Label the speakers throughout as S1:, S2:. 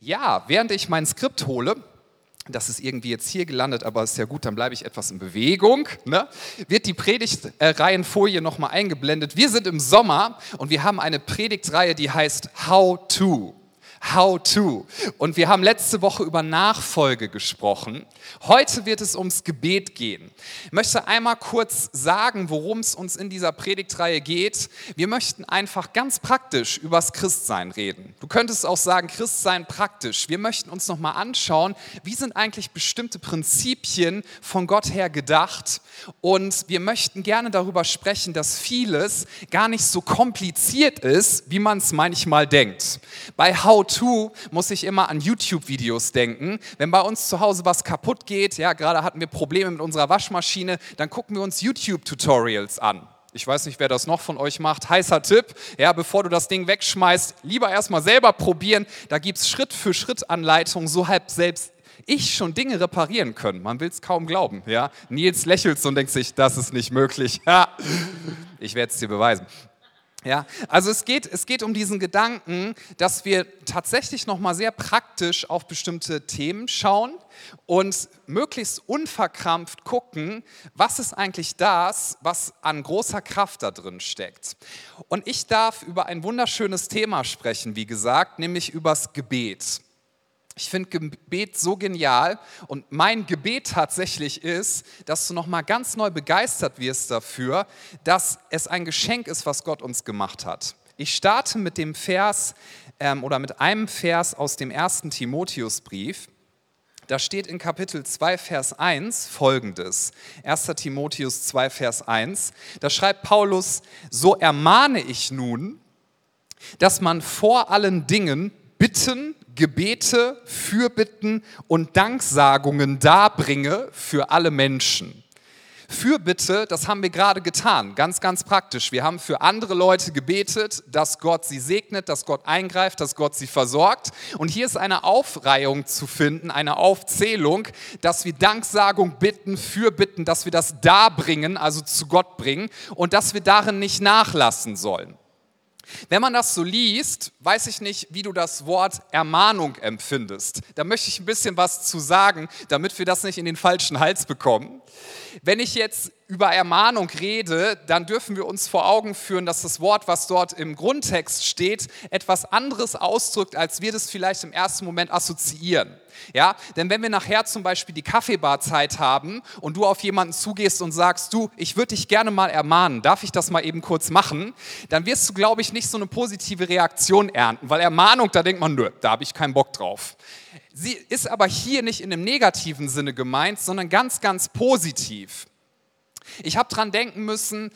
S1: Ja, während ich mein Skript hole, das ist irgendwie jetzt hier gelandet, aber ist ja gut, dann bleibe ich etwas in Bewegung. Ne? Wird die Predigtreihenfolie nochmal eingeblendet. Wir sind im Sommer und wir haben eine Predigtreihe, die heißt How to. How to. Und wir haben letzte Woche über Nachfolge gesprochen. Heute wird es ums Gebet gehen. Ich möchte einmal kurz sagen, worum es uns in dieser Predigtreihe geht. Wir möchten einfach ganz praktisch übers Christsein reden. Du könntest auch sagen, Christsein praktisch. Wir möchten uns nochmal anschauen, wie sind eigentlich bestimmte Prinzipien von Gott her gedacht. Und wir möchten gerne darüber sprechen, dass vieles gar nicht so kompliziert ist, wie man es manchmal denkt. Bei How How-To muss ich immer an YouTube-Videos denken. Wenn bei uns zu Hause was kaputt geht, ja, gerade hatten wir Probleme mit unserer Waschmaschine, dann gucken wir uns YouTube-Tutorials an. Ich weiß nicht, wer das noch von euch macht. Heißer Tipp, ja, bevor du das Ding wegschmeißt, lieber erstmal selber probieren. Da gibt es Schritt für Schritt Anleitungen, so halb selbst ich schon Dinge reparieren können. Man will es kaum glauben. Ja? Nils lächelt und denkt sich, das ist nicht möglich. Ich werde es dir beweisen. Ja, also es geht, es geht um diesen Gedanken, dass wir tatsächlich nochmal sehr praktisch auf bestimmte Themen schauen und möglichst unverkrampft gucken, was ist eigentlich das, was an großer Kraft da drin steckt. Und ich darf über ein wunderschönes Thema sprechen, wie gesagt, nämlich übers Gebet. Ich finde Gebet so genial und mein Gebet tatsächlich ist, dass du nochmal ganz neu begeistert wirst dafür, dass es ein Geschenk ist, was Gott uns gemacht hat. Ich starte mit dem Vers ähm, oder mit einem Vers aus dem ersten Timotheusbrief. Da steht in Kapitel 2, Vers 1 folgendes. 1. Timotheus 2, Vers 1. Da schreibt Paulus, so ermahne ich nun, dass man vor allen Dingen Bitten, Gebete, Fürbitten und Danksagungen darbringe für alle Menschen. Fürbitte, das haben wir gerade getan, ganz, ganz praktisch. Wir haben für andere Leute gebetet, dass Gott sie segnet, dass Gott eingreift, dass Gott sie versorgt. Und hier ist eine Aufreihung zu finden, eine Aufzählung, dass wir Danksagung bitten, Fürbitten, dass wir das darbringen, also zu Gott bringen und dass wir darin nicht nachlassen sollen. Wenn man das so liest, weiß ich nicht, wie du das Wort Ermahnung empfindest. Da möchte ich ein bisschen was zu sagen, damit wir das nicht in den falschen Hals bekommen. Wenn ich jetzt über Ermahnung rede, dann dürfen wir uns vor Augen führen, dass das Wort, was dort im Grundtext steht, etwas anderes ausdrückt, als wir das vielleicht im ersten Moment assoziieren. Ja, denn wenn wir nachher zum Beispiel die Kaffeebarzeit haben und du auf jemanden zugehst und sagst, du, ich würde dich gerne mal ermahnen, darf ich das mal eben kurz machen, dann wirst du, glaube ich, nicht so eine positive Reaktion ernten, weil Ermahnung, da denkt man, nö, da habe ich keinen Bock drauf. Sie ist aber hier nicht in einem negativen Sinne gemeint, sondern ganz, ganz positiv. Ich habe dran denken müssen,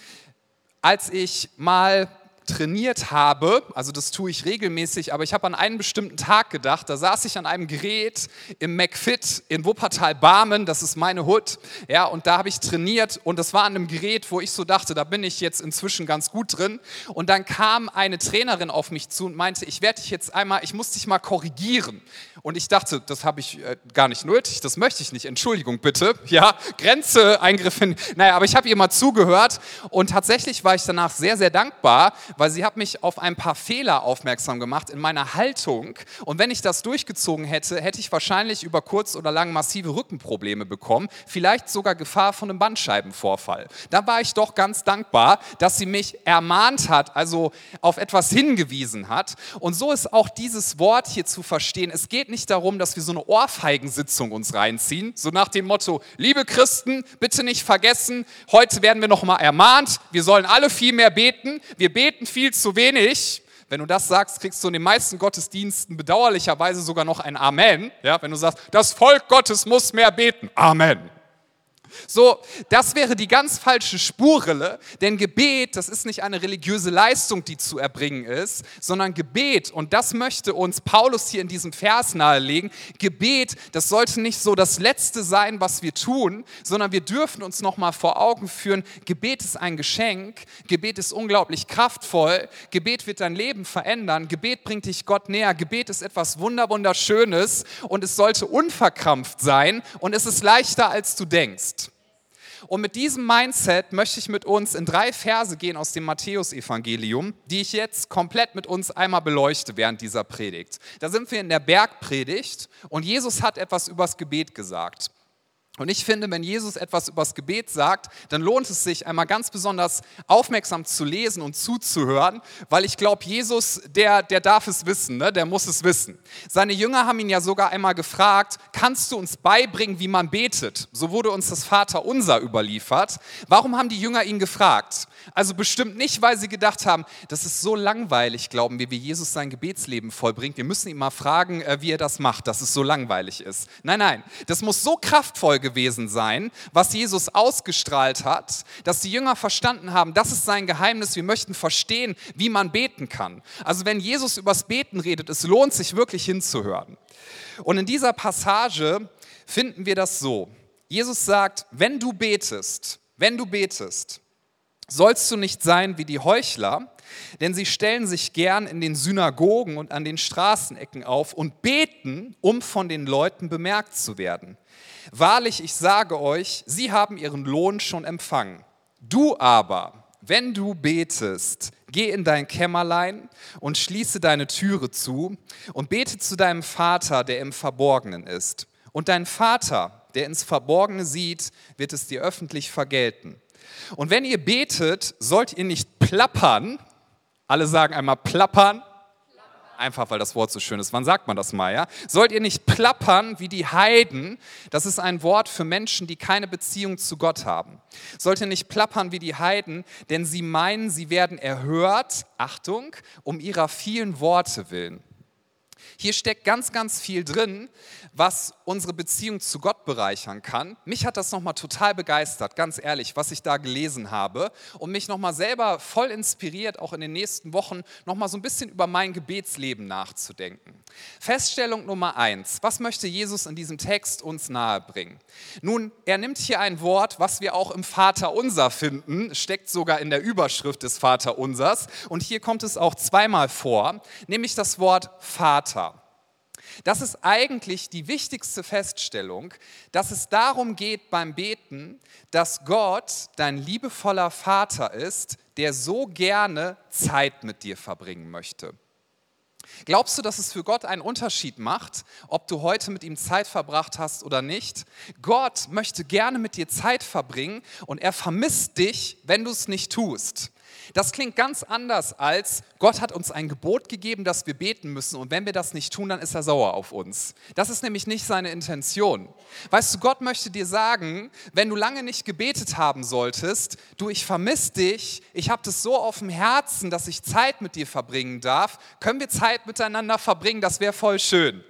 S1: als ich mal trainiert habe, also das tue ich regelmäßig, aber ich habe an einen bestimmten Tag gedacht, da saß ich an einem Gerät im McFit in Wuppertal-Barmen, das ist meine Hut, ja, und da habe ich trainiert und das war an einem Gerät, wo ich so dachte, da bin ich jetzt inzwischen ganz gut drin. Und dann kam eine Trainerin auf mich zu und meinte, ich werde dich jetzt einmal, ich muss dich mal korrigieren. Und ich dachte, das habe ich äh, gar nicht nötig, das möchte ich nicht, Entschuldigung bitte, ja, Grenze, Eingriff in, naja, aber ich habe ihr mal zugehört und tatsächlich war ich danach sehr, sehr dankbar, weil sie hat mich auf ein paar Fehler aufmerksam gemacht in meiner Haltung. Und wenn ich das durchgezogen hätte, hätte ich wahrscheinlich über kurz oder lang massive Rückenprobleme bekommen, vielleicht sogar Gefahr von einem Bandscheibenvorfall. Da war ich doch ganz dankbar, dass sie mich ermahnt hat, also auf etwas hingewiesen hat. Und so ist auch dieses Wort hier zu verstehen. Es geht nicht darum, dass wir so eine Ohrfeigensitzung uns reinziehen, so nach dem Motto, liebe Christen, bitte nicht vergessen, heute werden wir noch mal ermahnt, wir sollen alle viel mehr beten. Wir beten viel zu wenig. Wenn du das sagst, kriegst du in den meisten Gottesdiensten bedauerlicherweise sogar noch ein Amen. Ja, wenn du sagst, das Volk Gottes muss mehr beten. Amen. So, das wäre die ganz falsche Spurrille, denn Gebet, das ist nicht eine religiöse Leistung, die zu erbringen ist, sondern Gebet, und das möchte uns Paulus hier in diesem Vers nahelegen, Gebet, das sollte nicht so das Letzte sein, was wir tun, sondern wir dürfen uns nochmal vor Augen führen, Gebet ist ein Geschenk, Gebet ist unglaublich kraftvoll, Gebet wird dein Leben verändern, Gebet bringt dich Gott näher, Gebet ist etwas Wunderwunderschönes und es sollte unverkrampft sein und es ist leichter, als du denkst. Und mit diesem Mindset möchte ich mit uns in drei Verse gehen aus dem Matthäusevangelium, die ich jetzt komplett mit uns einmal beleuchte während dieser Predigt. Da sind wir in der Bergpredigt und Jesus hat etwas übers Gebet gesagt. Und ich finde, wenn Jesus etwas übers Gebet sagt, dann lohnt es sich einmal ganz besonders aufmerksam zu lesen und zuzuhören, weil ich glaube, Jesus, der, der darf es wissen, ne? der muss es wissen. Seine Jünger haben ihn ja sogar einmal gefragt, kannst du uns beibringen, wie man betet? So wurde uns das Vaterunser überliefert. Warum haben die Jünger ihn gefragt? Also bestimmt nicht, weil sie gedacht haben, das ist so langweilig, glauben wir, wie Jesus sein Gebetsleben vollbringt. Wir müssen ihn mal fragen, äh, wie er das macht, dass es so langweilig ist. Nein, nein, das muss so kraftvoll gewesen sein, was Jesus ausgestrahlt hat, dass die Jünger verstanden haben, das ist sein Geheimnis, wir möchten verstehen, wie man beten kann. Also wenn Jesus übers Beten redet, es lohnt sich wirklich hinzuhören. Und in dieser Passage finden wir das so. Jesus sagt, wenn du betest, wenn du betest, sollst du nicht sein wie die Heuchler, denn sie stellen sich gern in den Synagogen und an den Straßenecken auf und beten, um von den Leuten bemerkt zu werden. Wahrlich, ich sage euch, sie haben ihren Lohn schon empfangen. Du aber, wenn du betest, geh in dein Kämmerlein und schließe deine Türe zu und bete zu deinem Vater, der im Verborgenen ist. Und dein Vater, der ins Verborgene sieht, wird es dir öffentlich vergelten. Und wenn ihr betet, sollt ihr nicht plappern. Alle sagen einmal plappern. Einfach weil das Wort so schön ist. Wann sagt man das mal, ja? Sollt ihr nicht plappern wie die Heiden? Das ist ein Wort für Menschen, die keine Beziehung zu Gott haben. Sollt ihr nicht plappern wie die Heiden, denn sie meinen, sie werden erhört, Achtung, um ihrer vielen Worte willen. Hier steckt ganz, ganz viel drin, was unsere Beziehung zu Gott bereichern kann. Mich hat das nochmal total begeistert, ganz ehrlich, was ich da gelesen habe und mich nochmal selber voll inspiriert, auch in den nächsten Wochen nochmal so ein bisschen über mein Gebetsleben nachzudenken. Feststellung Nummer eins. Was möchte Jesus in diesem Text uns nahebringen? Nun, er nimmt hier ein Wort, was wir auch im Vater Unser finden, steckt sogar in der Überschrift des Vater Unsers und hier kommt es auch zweimal vor, nämlich das Wort Vater. Das ist eigentlich die wichtigste Feststellung, dass es darum geht beim Beten, dass Gott dein liebevoller Vater ist, der so gerne Zeit mit dir verbringen möchte. Glaubst du, dass es für Gott einen Unterschied macht, ob du heute mit ihm Zeit verbracht hast oder nicht? Gott möchte gerne mit dir Zeit verbringen und er vermisst dich, wenn du es nicht tust. Das klingt ganz anders als Gott hat uns ein Gebot gegeben, dass wir beten müssen und wenn wir das nicht tun, dann ist er sauer auf uns. Das ist nämlich nicht seine Intention. Weißt du, Gott möchte dir sagen, wenn du lange nicht gebetet haben solltest, du, ich vermisse dich, ich habe das so auf dem Herzen, dass ich Zeit mit dir verbringen darf, können wir Zeit miteinander verbringen, das wäre voll schön.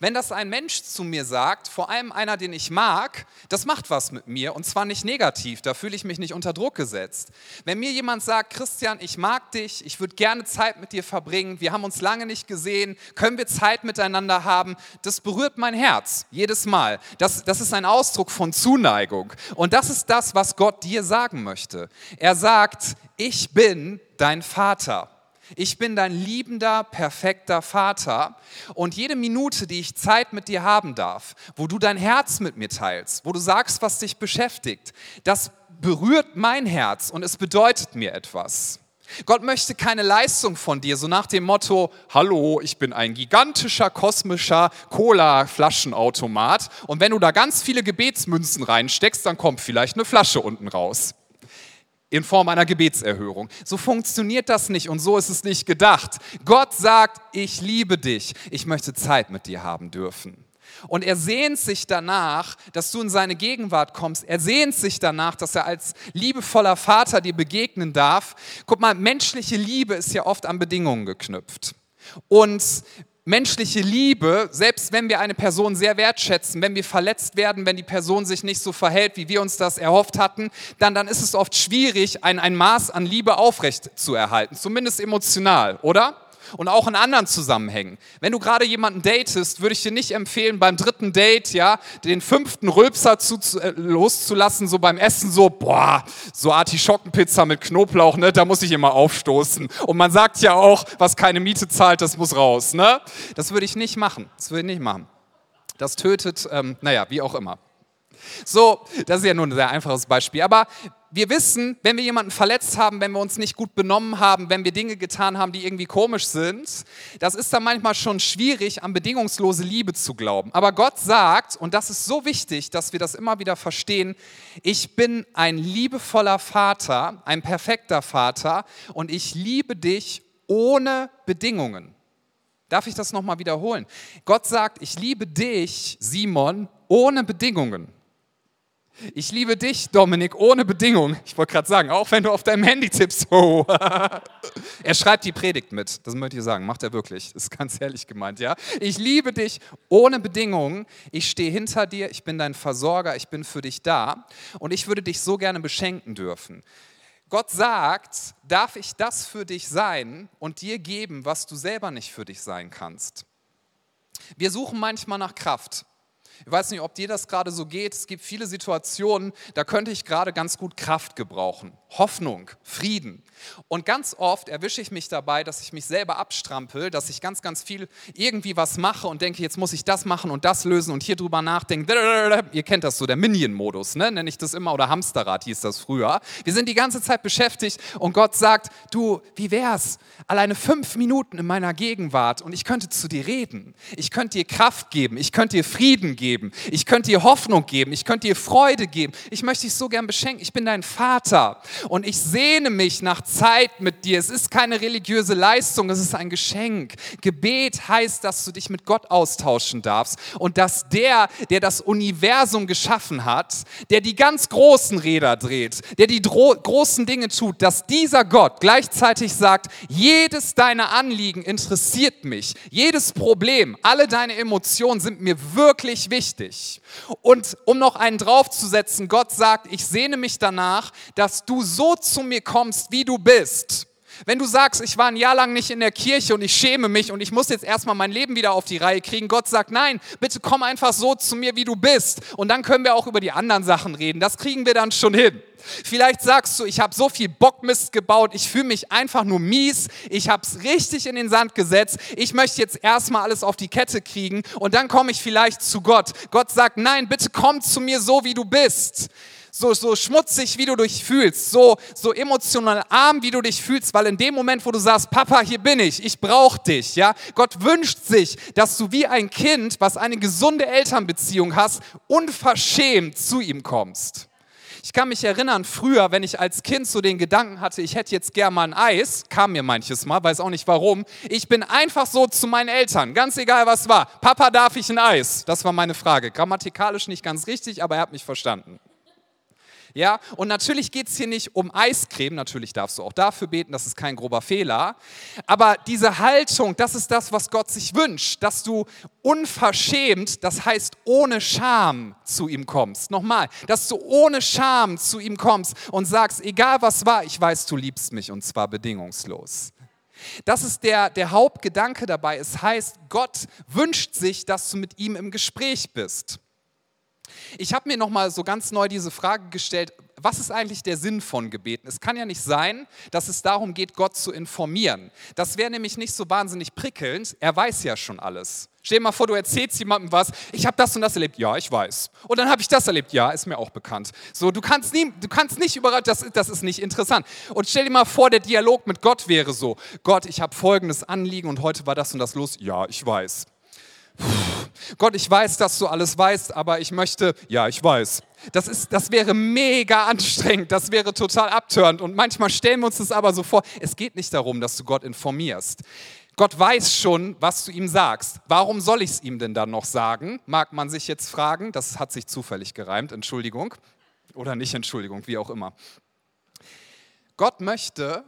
S1: Wenn das ein Mensch zu mir sagt, vor allem einer, den ich mag, das macht was mit mir und zwar nicht negativ, da fühle ich mich nicht unter Druck gesetzt. Wenn mir jemand sagt, Christian, ich mag dich, ich würde gerne Zeit mit dir verbringen, wir haben uns lange nicht gesehen, können wir Zeit miteinander haben, das berührt mein Herz jedes Mal. Das, das ist ein Ausdruck von Zuneigung und das ist das, was Gott dir sagen möchte. Er sagt, ich bin dein Vater. Ich bin dein liebender, perfekter Vater und jede Minute, die ich Zeit mit dir haben darf, wo du dein Herz mit mir teilst, wo du sagst, was dich beschäftigt, das berührt mein Herz und es bedeutet mir etwas. Gott möchte keine Leistung von dir, so nach dem Motto, hallo, ich bin ein gigantischer kosmischer Cola-Flaschenautomat und wenn du da ganz viele Gebetsmünzen reinsteckst, dann kommt vielleicht eine Flasche unten raus in Form einer Gebetserhörung. So funktioniert das nicht und so ist es nicht gedacht. Gott sagt, ich liebe dich, ich möchte Zeit mit dir haben dürfen. Und er sehnt sich danach, dass du in seine Gegenwart kommst. Er sehnt sich danach, dass er als liebevoller Vater dir begegnen darf. Guck mal, menschliche Liebe ist ja oft an Bedingungen geknüpft. Und menschliche Liebe, selbst wenn wir eine Person sehr wertschätzen, wenn wir verletzt werden, wenn die Person sich nicht so verhält, wie wir uns das erhofft hatten, dann, dann ist es oft schwierig, ein, ein Maß an Liebe aufrecht zu erhalten, zumindest emotional, oder? Und auch in anderen Zusammenhängen. Wenn du gerade jemanden datest, würde ich dir nicht empfehlen, beim dritten Date, ja, den fünften Rülpser zu, äh, loszulassen, so beim Essen, so, boah, so Artischockenpizza mit Knoblauch, ne, da muss ich immer aufstoßen. Und man sagt ja auch, was keine Miete zahlt, das muss raus, ne? Das würde ich nicht machen. Das würde ich nicht machen. Das tötet, ähm, naja, wie auch immer. So, das ist ja nur ein sehr einfaches Beispiel. Aber wir wissen, wenn wir jemanden verletzt haben, wenn wir uns nicht gut benommen haben, wenn wir Dinge getan haben, die irgendwie komisch sind, das ist dann manchmal schon schwierig, an bedingungslose Liebe zu glauben. Aber Gott sagt, und das ist so wichtig, dass wir das immer wieder verstehen, ich bin ein liebevoller Vater, ein perfekter Vater und ich liebe dich ohne Bedingungen. Darf ich das nochmal wiederholen? Gott sagt, ich liebe dich, Simon, ohne Bedingungen. Ich liebe dich, Dominik, ohne Bedingung. Ich wollte gerade sagen, auch wenn du auf deinem Handy tippst. Oh. er schreibt die Predigt mit, das möchte ich sagen, macht er wirklich. Das ist ganz ehrlich gemeint, ja. Ich liebe dich ohne Bedingungen. Ich stehe hinter dir, ich bin dein Versorger, ich bin für dich da und ich würde dich so gerne beschenken dürfen. Gott sagt, darf ich das für dich sein und dir geben, was du selber nicht für dich sein kannst. Wir suchen manchmal nach Kraft. Ich weiß nicht, ob dir das gerade so geht. Es gibt viele Situationen, da könnte ich gerade ganz gut Kraft gebrauchen. Hoffnung, Frieden. Und ganz oft erwische ich mich dabei, dass ich mich selber abstrampel, dass ich ganz, ganz viel irgendwie was mache und denke, jetzt muss ich das machen und das lösen und hier drüber nachdenken. Ihr kennt das so, der Minion-Modus, ne? nenne ich das immer, oder Hamsterrad hieß das früher. Wir sind die ganze Zeit beschäftigt und Gott sagt, du, wie wär's? Alleine fünf Minuten in meiner Gegenwart und ich könnte zu dir reden. Ich könnte dir Kraft geben, ich könnte dir Frieden geben, ich könnte dir Hoffnung geben, ich könnte dir Freude geben. Ich möchte dich so gern beschenken. Ich bin dein Vater und ich sehne mich nach Zeit mit dir. Es ist keine religiöse Leistung, es ist ein Geschenk. Gebet heißt, dass du dich mit Gott austauschen darfst und dass der, der das Universum geschaffen hat, der die ganz großen Räder dreht, der die großen Dinge tut, dass dieser Gott gleichzeitig sagt, jedes deiner Anliegen interessiert mich, jedes Problem, alle deine Emotionen sind mir wirklich wichtig. Und um noch einen draufzusetzen, Gott sagt, ich sehne mich danach, dass du so zu mir kommst, wie du bist. Wenn du sagst, ich war ein Jahr lang nicht in der Kirche und ich schäme mich und ich muss jetzt erstmal mein Leben wieder auf die Reihe kriegen, Gott sagt, nein, bitte komm einfach so zu mir, wie du bist. Und dann können wir auch über die anderen Sachen reden. Das kriegen wir dann schon hin. Vielleicht sagst du, ich habe so viel Bockmist gebaut, ich fühle mich einfach nur mies, ich habe es richtig in den Sand gesetzt, ich möchte jetzt erstmal alles auf die Kette kriegen und dann komme ich vielleicht zu Gott. Gott sagt, nein, bitte komm zu mir so, wie du bist so, so schmutzig, wie du dich fühlst, so, so emotional arm, wie du dich fühlst, weil in dem Moment, wo du sagst, Papa, hier bin ich, ich brauche dich, ja, Gott wünscht sich, dass du wie ein Kind, was eine gesunde Elternbeziehung hast, unverschämt zu ihm kommst. Ich kann mich erinnern, früher, wenn ich als Kind so den Gedanken hatte, ich hätte jetzt gern mal ein Eis, kam mir manches Mal, weiß auch nicht warum. Ich bin einfach so zu meinen Eltern, ganz egal was war. Papa, darf ich ein Eis? Das war meine Frage. Grammatikalisch nicht ganz richtig, aber er hat mich verstanden. Ja, und natürlich geht es hier nicht um Eiscreme, natürlich darfst du auch dafür beten, das ist kein grober Fehler. Aber diese Haltung, das ist das, was Gott sich wünscht, dass du unverschämt, das heißt ohne Scham zu ihm kommst. Nochmal, dass du ohne Scham zu ihm kommst und sagst, egal was war, ich weiß, du liebst mich und zwar bedingungslos. Das ist der, der Hauptgedanke dabei. Es heißt, Gott wünscht sich, dass du mit ihm im Gespräch bist. Ich habe mir noch mal so ganz neu diese Frage gestellt, was ist eigentlich der Sinn von Gebeten? Es kann ja nicht sein, dass es darum geht, Gott zu informieren. Das wäre nämlich nicht so wahnsinnig prickelnd. Er weiß ja schon alles. Stell dir mal vor, du erzählst jemandem was, ich habe das und das erlebt, ja, ich weiß. Und dann habe ich das erlebt, ja, ist mir auch bekannt. So, du kannst, nie, du kannst nicht überall, das, das ist nicht interessant. Und stell dir mal vor, der Dialog mit Gott wäre so, Gott, ich habe folgendes Anliegen und heute war das und das los, ja, ich weiß. Gott, ich weiß, dass du alles weißt, aber ich möchte, ja, ich weiß. Das, ist, das wäre mega anstrengend, das wäre total abtörend. Und manchmal stellen wir uns das aber so vor, es geht nicht darum, dass du Gott informierst. Gott weiß schon, was du ihm sagst. Warum soll ich es ihm denn dann noch sagen? Mag man sich jetzt fragen. Das hat sich zufällig gereimt, Entschuldigung. Oder nicht Entschuldigung, wie auch immer. Gott möchte,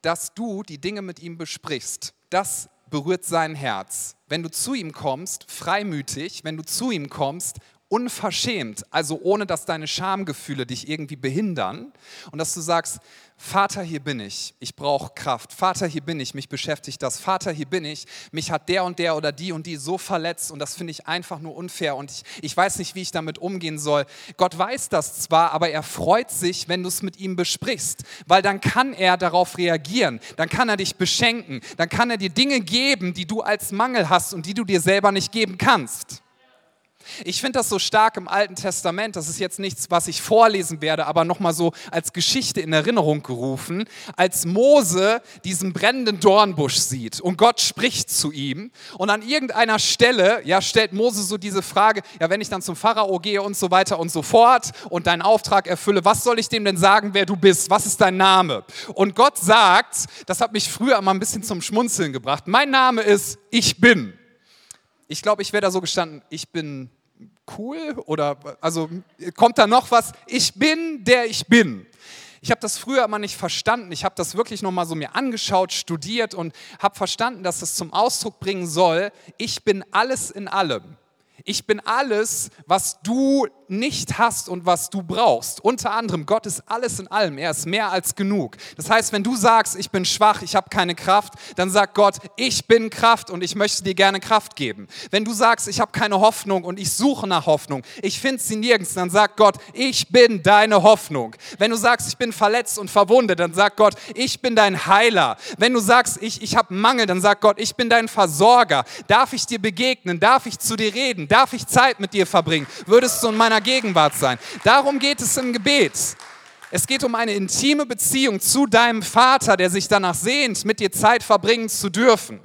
S1: dass du die Dinge mit ihm besprichst. Das berührt sein Herz. Wenn du zu ihm kommst, freimütig, wenn du zu ihm kommst, unverschämt, also ohne dass deine Schamgefühle dich irgendwie behindern und dass du sagst, Vater, hier bin ich, ich brauche Kraft. Vater, hier bin ich, mich beschäftigt das. Vater, hier bin ich, mich hat der und der oder die und die so verletzt und das finde ich einfach nur unfair und ich, ich weiß nicht, wie ich damit umgehen soll. Gott weiß das zwar, aber er freut sich, wenn du es mit ihm besprichst, weil dann kann er darauf reagieren, dann kann er dich beschenken, dann kann er dir Dinge geben, die du als Mangel hast und die du dir selber nicht geben kannst. Ich finde das so stark im Alten Testament, das ist jetzt nichts, was ich vorlesen werde, aber nochmal so als Geschichte in Erinnerung gerufen, als Mose diesen brennenden Dornbusch sieht und Gott spricht zu ihm und an irgendeiner Stelle, ja, stellt Mose so diese Frage, ja, wenn ich dann zum Pharao gehe und so weiter und so fort und deinen Auftrag erfülle, was soll ich dem denn sagen, wer du bist? Was ist dein Name? Und Gott sagt, das hat mich früher mal ein bisschen zum Schmunzeln gebracht, mein Name ist Ich bin. Ich glaube, ich wäre da so gestanden, ich bin cool oder also kommt da noch was? Ich bin der ich bin. Ich habe das früher immer nicht verstanden. Ich habe das wirklich noch mal so mir angeschaut, studiert und habe verstanden, dass es zum Ausdruck bringen soll, ich bin alles in allem. Ich bin alles, was du nicht hast und was du brauchst. Unter anderem, Gott ist alles in allem. Er ist mehr als genug. Das heißt, wenn du sagst, ich bin schwach, ich habe keine Kraft, dann sagt Gott, ich bin Kraft und ich möchte dir gerne Kraft geben. Wenn du sagst, ich habe keine Hoffnung und ich suche nach Hoffnung, ich finde sie nirgends, dann sagt Gott, ich bin deine Hoffnung. Wenn du sagst, ich bin verletzt und verwundet, dann sagt Gott, ich bin dein Heiler. Wenn du sagst, ich, ich habe Mangel, dann sagt Gott, ich bin dein Versorger. Darf ich dir begegnen? Darf ich zu dir reden? Darf ich Zeit mit dir verbringen? Würdest du in meiner Gegenwart sein? Darum geht es im Gebet. Es geht um eine intime Beziehung zu deinem Vater, der sich danach sehnt, mit dir Zeit verbringen zu dürfen.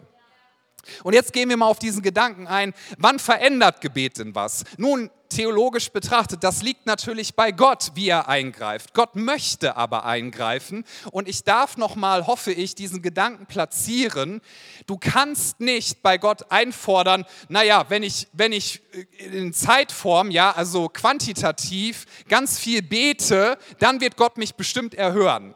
S1: Und jetzt gehen wir mal auf diesen Gedanken ein, wann verändert Gebet denn was? Nun, theologisch betrachtet, das liegt natürlich bei Gott, wie er eingreift. Gott möchte aber eingreifen und ich darf noch mal, hoffe ich, diesen Gedanken platzieren. Du kannst nicht bei Gott einfordern, naja, wenn ich, wenn ich in Zeitform, ja, also quantitativ ganz viel bete, dann wird Gott mich bestimmt erhören.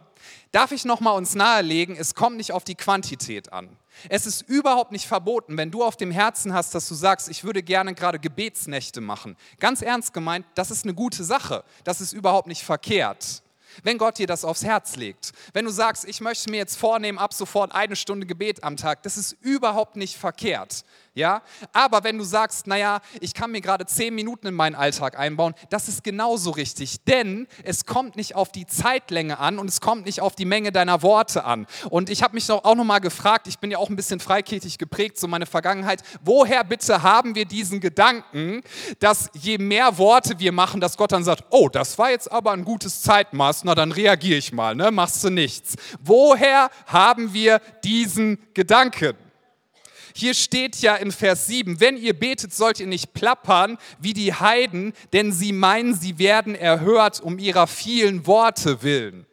S1: Darf ich noch mal uns nahelegen, es kommt nicht auf die Quantität an. Es ist überhaupt nicht verboten, wenn du auf dem Herzen hast, dass du sagst, ich würde gerne gerade Gebetsnächte machen. Ganz ernst gemeint, das ist eine gute Sache. Das ist überhaupt nicht verkehrt wenn Gott dir das aufs Herz legt. Wenn du sagst, ich möchte mir jetzt vornehmen, ab sofort eine Stunde Gebet am Tag, das ist überhaupt nicht verkehrt. Ja? Aber wenn du sagst, naja, ich kann mir gerade zehn Minuten in meinen Alltag einbauen, das ist genauso richtig. Denn es kommt nicht auf die Zeitlänge an und es kommt nicht auf die Menge deiner Worte an. Und ich habe mich auch noch mal gefragt, ich bin ja auch ein bisschen freikirchlich geprägt, so meine Vergangenheit, woher bitte haben wir diesen Gedanken, dass je mehr Worte wir machen, dass Gott dann sagt, oh, das war jetzt aber ein gutes Zeitmaß, na dann reagiere ich mal, ne? machst du nichts. Woher haben wir diesen Gedanken? Hier steht ja in Vers 7, wenn ihr betet, sollt ihr nicht plappern wie die Heiden, denn sie meinen, sie werden erhört um ihrer vielen Worte willen.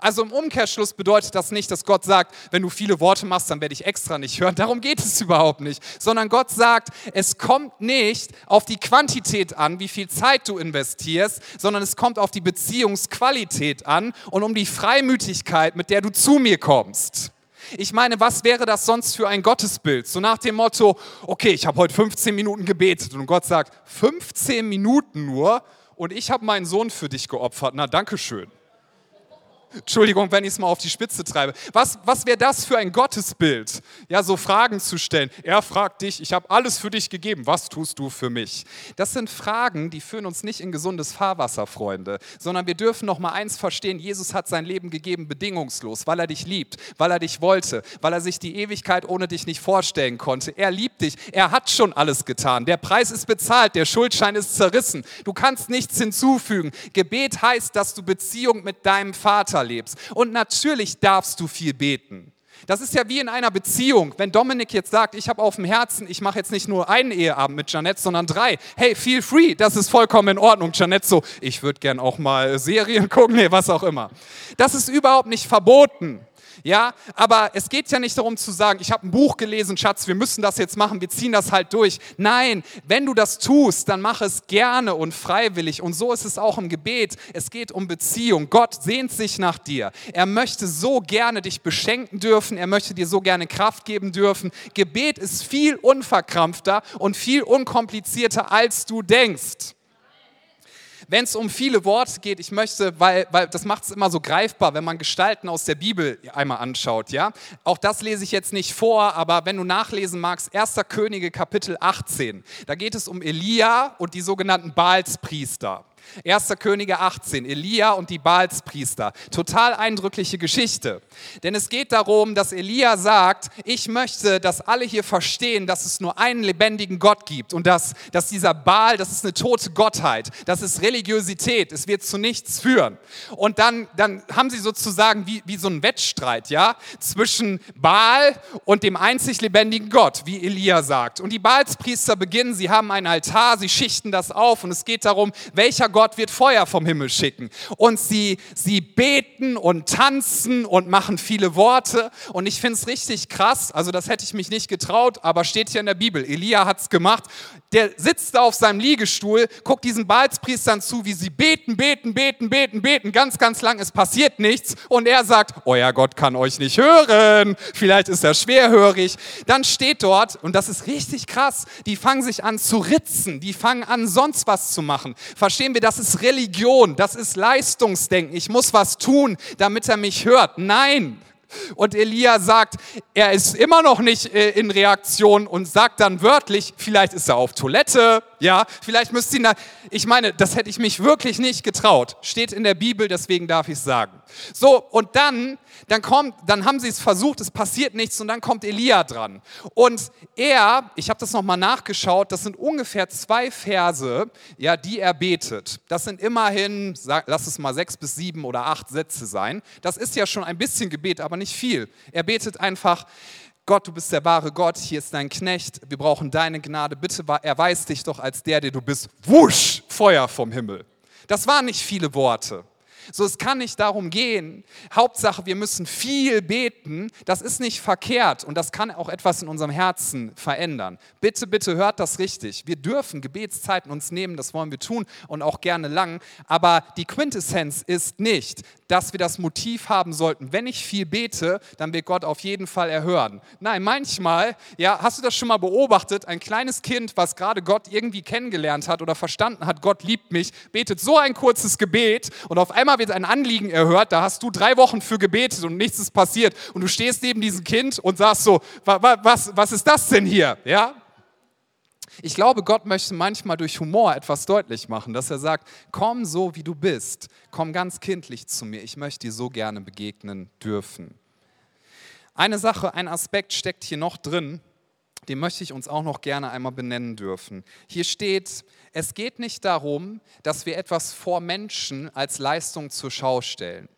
S1: Also im Umkehrschluss bedeutet das nicht, dass Gott sagt, wenn du viele Worte machst, dann werde ich extra nicht hören. Darum geht es überhaupt nicht. Sondern Gott sagt, es kommt nicht auf die Quantität an, wie viel Zeit du investierst, sondern es kommt auf die Beziehungsqualität an und um die Freimütigkeit, mit der du zu mir kommst. Ich meine, was wäre das sonst für ein Gottesbild? So nach dem Motto, okay, ich habe heute 15 Minuten gebetet und Gott sagt, 15 Minuten nur und ich habe meinen Sohn für dich geopfert. Na, danke schön. Entschuldigung, wenn ich es mal auf die Spitze treibe. Was, was wäre das für ein Gottesbild? Ja, so Fragen zu stellen. Er fragt dich, ich habe alles für dich gegeben, was tust du für mich? Das sind Fragen, die führen uns nicht in gesundes Fahrwasser, Freunde, sondern wir dürfen noch mal eins verstehen, Jesus hat sein Leben gegeben bedingungslos, weil er dich liebt, weil er dich wollte, weil er sich die Ewigkeit ohne dich nicht vorstellen konnte. Er liebt dich, er hat schon alles getan. Der Preis ist bezahlt, der Schuldschein ist zerrissen. Du kannst nichts hinzufügen. Gebet heißt, dass du Beziehung mit deinem Vater Vater lebst. Und natürlich darfst du viel beten. Das ist ja wie in einer Beziehung. Wenn Dominik jetzt sagt, ich habe auf dem Herzen, ich mache jetzt nicht nur einen Eheabend mit Janette, sondern drei. Hey, feel free, das ist vollkommen in Ordnung. Janette so, ich würde gern auch mal Serien gucken, nee, was auch immer. Das ist überhaupt nicht verboten. Ja, aber es geht ja nicht darum zu sagen, ich habe ein Buch gelesen, Schatz, wir müssen das jetzt machen, wir ziehen das halt durch. Nein, wenn du das tust, dann mach es gerne und freiwillig. Und so ist es auch im Gebet. Es geht um Beziehung. Gott sehnt sich nach dir. Er möchte so gerne dich beschenken dürfen. Er möchte dir so gerne Kraft geben dürfen. Gebet ist viel unverkrampfter und viel unkomplizierter, als du denkst. Wenn es um viele Worte geht, ich möchte, weil, weil das macht es immer so greifbar, wenn man Gestalten aus der Bibel einmal anschaut, ja. Auch das lese ich jetzt nicht vor, aber wenn du nachlesen magst, 1. Könige Kapitel 18, da geht es um Elia und die sogenannten Baalspriester. 1. Könige 18, Elia und die Baalspriester. Total eindrückliche Geschichte. Denn es geht darum, dass Elia sagt, ich möchte, dass alle hier verstehen, dass es nur einen lebendigen Gott gibt und dass, dass dieser Baal, das ist eine tote Gottheit, das ist Religiosität, es wird zu nichts führen. Und dann, dann haben sie sozusagen wie, wie so einen Wettstreit, ja, zwischen Baal und dem einzig lebendigen Gott, wie Elia sagt. Und die Baalspriester beginnen, sie haben einen Altar, sie schichten das auf und es geht darum, welcher Gott wird Feuer vom Himmel schicken. Und sie, sie beten und tanzen und machen viele Worte. Und ich finde es richtig krass, also das hätte ich mich nicht getraut, aber steht hier in der Bibel. Elia hat es gemacht. Der sitzt da auf seinem Liegestuhl, guckt diesen Baalspriestern zu, wie sie beten, beten, beten, beten, beten, ganz, ganz lang. Es passiert nichts. Und er sagt, euer Gott kann euch nicht hören. Vielleicht ist er schwerhörig. Dann steht dort, und das ist richtig krass, die fangen sich an zu ritzen, die fangen an, sonst was zu machen. Verstehen wir, das ist Religion, das ist Leistungsdenken. Ich muss was tun, damit er mich hört. Nein, und Elia sagt, er ist immer noch nicht äh, in Reaktion und sagt dann wörtlich, vielleicht ist er auf Toilette, ja, vielleicht müsste ihn da, ich meine, das hätte ich mich wirklich nicht getraut. Steht in der Bibel, deswegen darf ich es sagen. So, und dann, dann kommt, dann haben sie es versucht, es passiert nichts und dann kommt Elia dran. Und er, ich habe das nochmal nachgeschaut, das sind ungefähr zwei Verse, ja, die er betet. Das sind immerhin, lass es mal sechs bis sieben oder acht Sätze sein. Das ist ja schon ein bisschen Gebet, aber nicht viel. Er betet einfach, Gott, du bist der wahre Gott, hier ist dein Knecht, wir brauchen deine Gnade, bitte erweis dich doch als der, der du bist. Wusch, Feuer vom Himmel. Das waren nicht viele Worte. So, es kann nicht darum gehen, Hauptsache, wir müssen viel beten. Das ist nicht verkehrt und das kann auch etwas in unserem Herzen verändern. Bitte, bitte hört das richtig. Wir dürfen Gebetszeiten uns nehmen, das wollen wir tun und auch gerne lang. Aber die Quintessenz ist nicht, dass wir das Motiv haben sollten, wenn ich viel bete, dann wird Gott auf jeden Fall erhören. Nein, manchmal, ja, hast du das schon mal beobachtet, ein kleines Kind, was gerade Gott irgendwie kennengelernt hat oder verstanden hat, Gott liebt mich, betet so ein kurzes Gebet und auf einmal wird ein Anliegen erhört, da hast du drei Wochen für gebetet und nichts ist passiert. Und du stehst neben diesem Kind und sagst so, was, was ist das denn hier? Ja, ich glaube, Gott möchte manchmal durch Humor etwas deutlich machen, dass er sagt, komm so, wie du bist, komm ganz kindlich zu mir, ich möchte dir so gerne begegnen dürfen. Eine Sache, ein Aspekt steckt hier noch drin, den möchte ich uns auch noch gerne einmal benennen dürfen. Hier steht, es geht nicht darum, dass wir etwas vor Menschen als Leistung zur Schau stellen.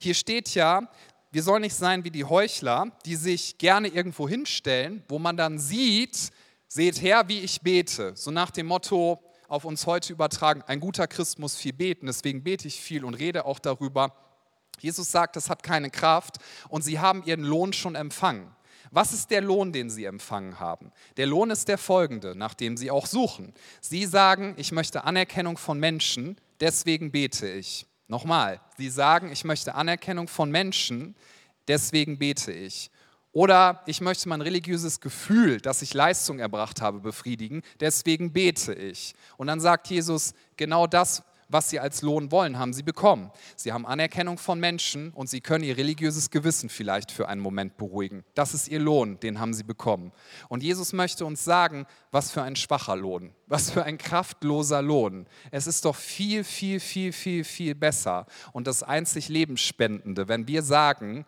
S1: Hier steht ja, wir sollen nicht sein wie die Heuchler, die sich gerne irgendwo hinstellen, wo man dann sieht, Seht her, wie ich bete. So nach dem Motto auf uns heute übertragen, ein guter Christ muss viel beten, deswegen bete ich viel und rede auch darüber. Jesus sagt, das hat keine Kraft und sie haben ihren Lohn schon empfangen. Was ist der Lohn, den sie empfangen haben? Der Lohn ist der folgende, nach dem sie auch suchen. Sie sagen, ich möchte Anerkennung von Menschen, deswegen bete ich. Nochmal, sie sagen, ich möchte Anerkennung von Menschen, deswegen bete ich. Oder ich möchte mein religiöses Gefühl, dass ich Leistung erbracht habe, befriedigen. Deswegen bete ich. Und dann sagt Jesus, genau das, was sie als Lohn wollen, haben sie bekommen. Sie haben Anerkennung von Menschen und sie können ihr religiöses Gewissen vielleicht für einen Moment beruhigen. Das ist ihr Lohn, den haben sie bekommen. Und Jesus möchte uns sagen, was für ein schwacher Lohn, was für ein kraftloser Lohn. Es ist doch viel, viel, viel, viel, viel besser und das einzig Lebensspendende, wenn wir sagen,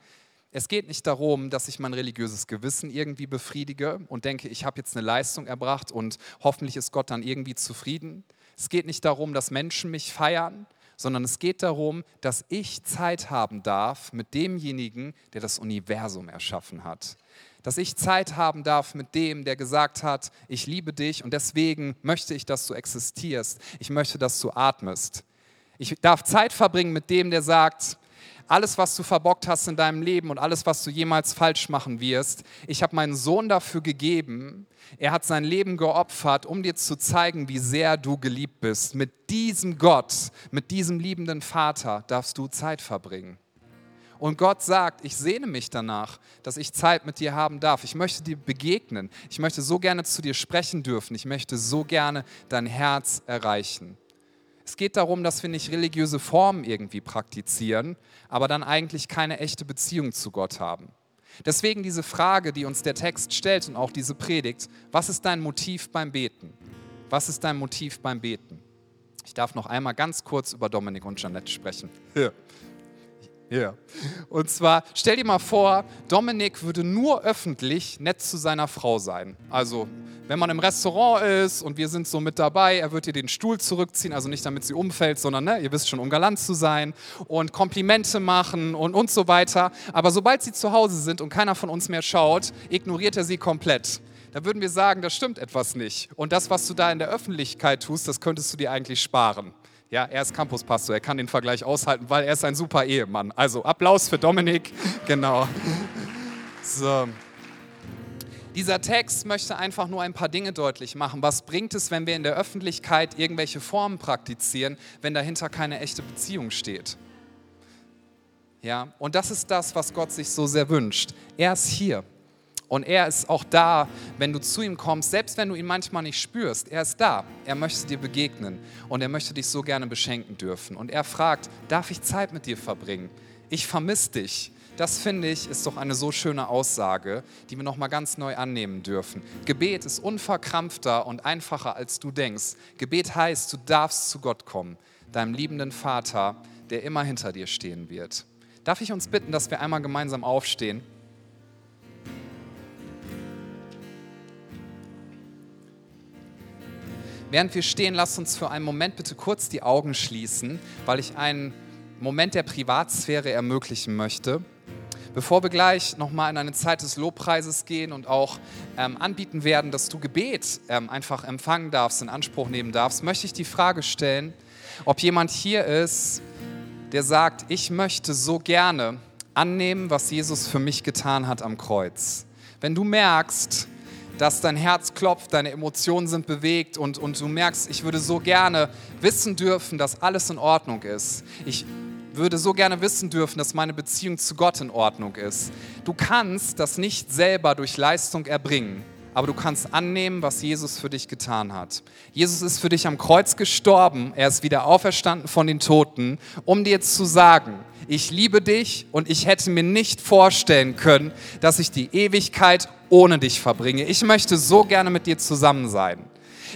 S1: es geht nicht darum, dass ich mein religiöses Gewissen irgendwie befriedige und denke, ich habe jetzt eine Leistung erbracht und hoffentlich ist Gott dann irgendwie zufrieden. Es geht nicht darum, dass Menschen mich feiern, sondern es geht darum, dass ich Zeit haben darf mit demjenigen, der das Universum erschaffen hat. Dass ich Zeit haben darf mit dem, der gesagt hat, ich liebe dich und deswegen möchte ich, dass du existierst. Ich möchte, dass du atmest. Ich darf Zeit verbringen mit dem, der sagt, alles, was du verbockt hast in deinem Leben und alles, was du jemals falsch machen wirst. Ich habe meinen Sohn dafür gegeben. Er hat sein Leben geopfert, um dir zu zeigen, wie sehr du geliebt bist. Mit diesem Gott, mit diesem liebenden Vater darfst du Zeit verbringen. Und Gott sagt, ich sehne mich danach, dass ich Zeit mit dir haben darf. Ich möchte dir begegnen. Ich möchte so gerne zu dir sprechen dürfen. Ich möchte so gerne dein Herz erreichen. Es geht darum, dass wir nicht religiöse Formen irgendwie praktizieren, aber dann eigentlich keine echte Beziehung zu Gott haben. Deswegen diese Frage, die uns der Text stellt und auch diese Predigt, was ist dein Motiv beim Beten? Was ist dein Motiv beim Beten? Ich darf noch einmal ganz kurz über Dominik und Janette sprechen. Ja. Ja. Und zwar, stell dir mal vor, Dominik würde nur öffentlich nett zu seiner Frau sein. Also, wenn man im Restaurant ist und wir sind so mit dabei, er wird ihr den Stuhl zurückziehen, also nicht damit sie umfällt, sondern, ne, ihr wisst schon, um galant zu sein und Komplimente machen und, und so weiter. Aber sobald sie zu Hause sind und keiner von uns mehr schaut, ignoriert er sie komplett da würden wir sagen, da stimmt etwas nicht. Und das, was du da in der Öffentlichkeit tust, das könntest du dir eigentlich sparen. Ja, er ist Campuspastor, er kann den Vergleich aushalten, weil er ist ein super Ehemann. Also Applaus für Dominik. Genau. So. Dieser Text möchte einfach nur ein paar Dinge deutlich machen. Was bringt es, wenn wir in der Öffentlichkeit irgendwelche Formen praktizieren, wenn dahinter keine echte Beziehung steht? Ja, und das ist das, was Gott sich so sehr wünscht. Er ist hier. Und er ist auch da, wenn du zu ihm kommst, selbst wenn du ihn manchmal nicht spürst. Er ist da. Er möchte dir begegnen und er möchte dich so gerne beschenken dürfen. Und er fragt, darf ich Zeit mit dir verbringen? Ich vermisse dich. Das finde ich ist doch eine so schöne Aussage, die wir noch mal ganz neu annehmen dürfen. Gebet ist unverkrampfter und einfacher als du denkst. Gebet heißt, du darfst zu Gott kommen, deinem liebenden Vater, der immer hinter dir stehen wird. Darf ich uns bitten, dass wir einmal gemeinsam aufstehen? Während wir stehen, lasst uns für einen Moment bitte kurz die Augen schließen, weil ich einen Moment der Privatsphäre ermöglichen möchte. Bevor wir gleich nochmal in eine Zeit des Lobpreises gehen und auch ähm, anbieten werden, dass du Gebet ähm, einfach empfangen darfst, in Anspruch nehmen darfst, möchte ich die Frage stellen, ob jemand hier ist, der sagt, ich möchte so gerne annehmen, was Jesus für mich getan hat am Kreuz. Wenn du merkst, dass dein Herz klopft, deine Emotionen sind bewegt und, und du merkst, ich würde so gerne wissen dürfen, dass alles in Ordnung ist. Ich würde so gerne wissen dürfen, dass meine Beziehung zu Gott in Ordnung ist. Du kannst das nicht selber durch Leistung erbringen, aber du kannst annehmen, was Jesus für dich getan hat. Jesus ist für dich am Kreuz gestorben, er ist wieder auferstanden von den Toten, um dir zu sagen, ich liebe dich und ich hätte mir nicht vorstellen können, dass ich die Ewigkeit ohne dich verbringe. Ich möchte so gerne mit dir zusammen sein.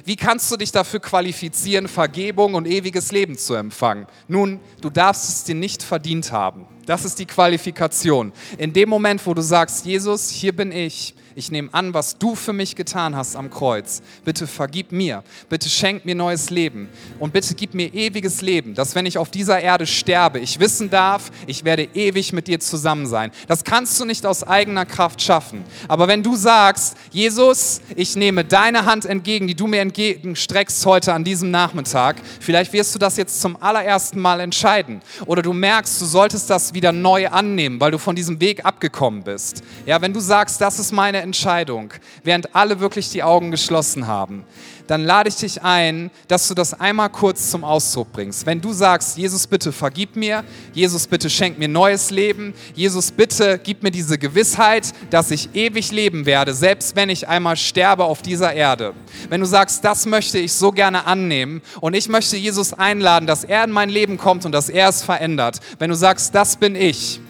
S1: Wie kannst du dich dafür qualifizieren, Vergebung und ewiges Leben zu empfangen? Nun, du darfst es dir nicht verdient haben. Das ist die Qualifikation. In dem Moment, wo du sagst, Jesus, hier bin ich, ich nehme an, was du für mich getan hast am Kreuz. Bitte vergib mir. Bitte schenk mir neues Leben. Und bitte gib mir ewiges Leben, dass wenn ich auf dieser Erde sterbe, ich wissen darf, ich werde ewig mit dir zusammen sein. Das kannst du nicht aus eigener Kraft schaffen. Aber wenn du sagst, Jesus, ich nehme deine Hand entgegen, die du mir entgegenstreckst heute an diesem Nachmittag, vielleicht wirst du das jetzt zum allerersten Mal entscheiden. Oder du merkst, du solltest das wieder neu annehmen, weil du von diesem Weg abgekommen bist. Ja, wenn du sagst, das ist meine Entscheidung, während alle wirklich die Augen geschlossen haben, dann lade ich dich ein, dass du das einmal kurz zum Ausdruck bringst. Wenn du sagst, Jesus, bitte vergib mir, Jesus, bitte schenk mir neues Leben, Jesus, bitte gib mir diese Gewissheit, dass ich ewig leben werde, selbst wenn ich einmal sterbe auf dieser Erde. Wenn du sagst, das möchte ich so gerne annehmen und ich möchte Jesus einladen, dass er in mein Leben kommt und dass er es verändert. Wenn du sagst, das bin ich,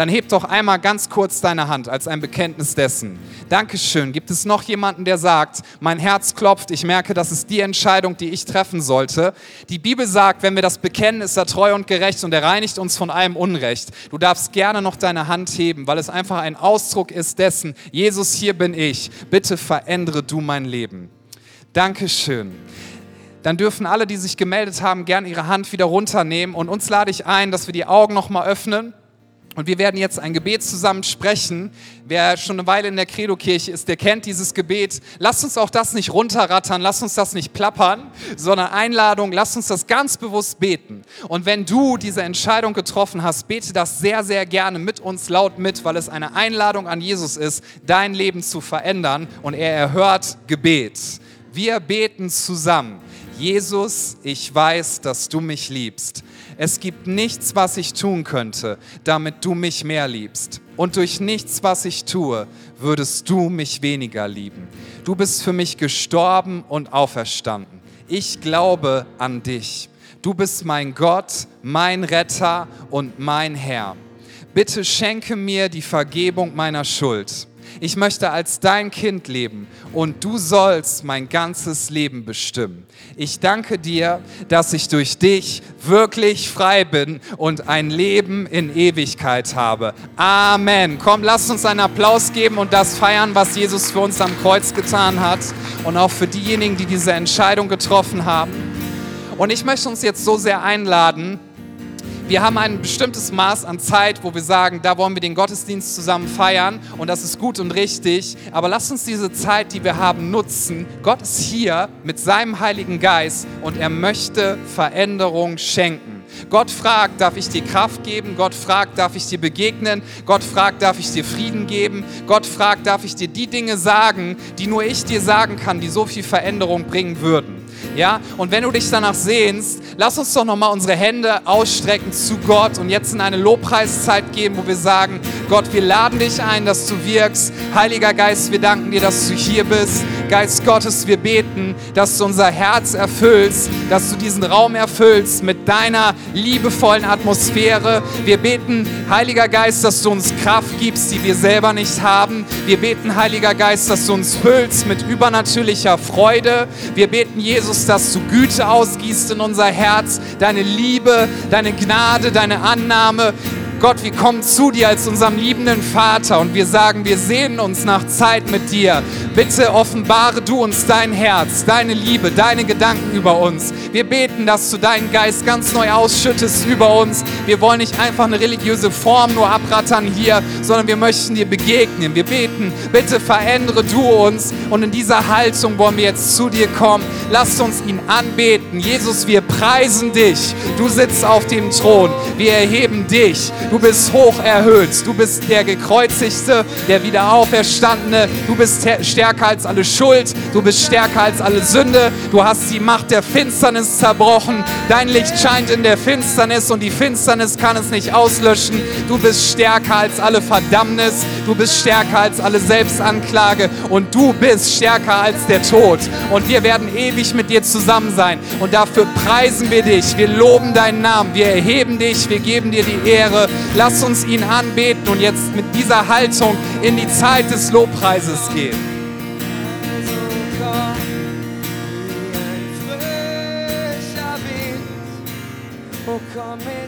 S1: dann heb doch einmal ganz kurz deine Hand als ein Bekenntnis dessen. Dankeschön. Gibt es noch jemanden, der sagt, mein Herz klopft, ich merke, das ist die Entscheidung, die ich treffen sollte? Die Bibel sagt, wenn wir das bekennen, ist er treu und gerecht und er reinigt uns von allem Unrecht. Du darfst gerne noch deine Hand heben, weil es einfach ein Ausdruck ist dessen, Jesus, hier bin ich. Bitte verändere du mein Leben. Dankeschön dann dürfen alle, die sich gemeldet haben, gern ihre Hand wieder runternehmen. Und uns lade ich ein, dass wir die Augen nochmal öffnen. Und wir werden jetzt ein Gebet zusammen sprechen. Wer schon eine Weile in der Credo-Kirche ist, der kennt dieses Gebet. Lasst uns auch das nicht runterrattern, lasst uns das nicht plappern, sondern Einladung, lasst uns das ganz bewusst beten. Und wenn du diese Entscheidung getroffen hast, bete das sehr, sehr gerne mit uns laut mit, weil es eine Einladung an Jesus ist, dein Leben zu verändern. Und er erhört Gebet. Wir beten zusammen. Jesus, ich weiß, dass du mich liebst. Es gibt nichts, was ich tun könnte, damit du mich mehr liebst. Und durch nichts, was ich tue, würdest du mich weniger lieben. Du bist für mich gestorben und auferstanden. Ich glaube an dich. Du bist mein Gott, mein Retter und mein Herr. Bitte schenke mir die Vergebung meiner Schuld. Ich möchte als dein Kind leben und du sollst mein ganzes Leben bestimmen. Ich danke dir, dass ich durch dich wirklich frei bin und ein Leben in Ewigkeit habe. Amen. Komm, lass uns einen Applaus geben und das feiern, was Jesus für uns am Kreuz getan hat und auch für diejenigen, die diese Entscheidung getroffen haben. Und ich möchte uns jetzt so sehr einladen, wir haben ein bestimmtes Maß an Zeit, wo wir sagen, da wollen wir den Gottesdienst zusammen feiern und das ist gut und richtig. Aber lasst uns diese Zeit, die wir haben, nutzen. Gott ist hier mit seinem Heiligen Geist und er möchte Veränderung schenken. Gott fragt, darf ich dir Kraft geben? Gott fragt, darf ich dir begegnen? Gott fragt, darf ich dir Frieden geben? Gott fragt, darf ich dir die Dinge sagen, die nur ich dir sagen kann, die so viel Veränderung bringen würden? Ja, und wenn du dich danach sehnst, lass uns doch nochmal unsere Hände ausstrecken zu Gott und jetzt in eine Lobpreiszeit gehen, wo wir sagen, Gott, wir laden dich ein, dass du wirkst. Heiliger Geist, wir danken dir, dass du hier bist. Geist Gottes, wir beten, dass du unser Herz erfüllst, dass du diesen Raum erfüllst mit deiner liebevollen Atmosphäre. Wir beten, Heiliger Geist, dass du uns Kraft gibst, die wir selber nicht haben. Wir beten, Heiliger Geist, dass du uns füllst mit übernatürlicher Freude. Wir beten, Jesus, dass du Güte ausgießt in unser Herz, deine Liebe, deine Gnade, deine Annahme. Gott, wir kommen zu dir als unserem liebenden Vater und wir sagen, wir sehnen uns nach Zeit mit dir. Bitte offenbare du uns dein Herz, deine Liebe, deine Gedanken über uns. Wir beten, dass du deinen Geist ganz neu ausschüttest über uns. Wir wollen nicht einfach eine religiöse Form nur abrattern hier, sondern wir möchten dir begegnen. Wir beten, bitte verändere du uns und in dieser Haltung wollen wir jetzt zu dir kommen. Lass uns ihn anbeten. Jesus, wir preisen dich. Du sitzt auf dem Thron. Wir erheben dich. Du bist hoch erhöht. Du bist der Gekreuzigte, der Wiederauferstandene. Du bist stärker als alle Schuld. Du bist stärker als alle Sünde. Du hast die Macht der Finsternis zerbrochen. Dein Licht scheint in der Finsternis und die Finsternis kann es nicht auslöschen. Du bist stärker als alle Verdammnis. Du bist stärker als alle Selbstanklage. Und du bist stärker als der Tod. Und wir werden ewig mit dir zusammen sein. Und dafür preisen wir dich. Wir loben deinen Namen. Wir erheben dich. Wir geben dir die Ehre. Lass uns ihn anbeten und jetzt mit dieser Haltung in die Zeit des Lobpreises gehen.
S2: Oh, komm mit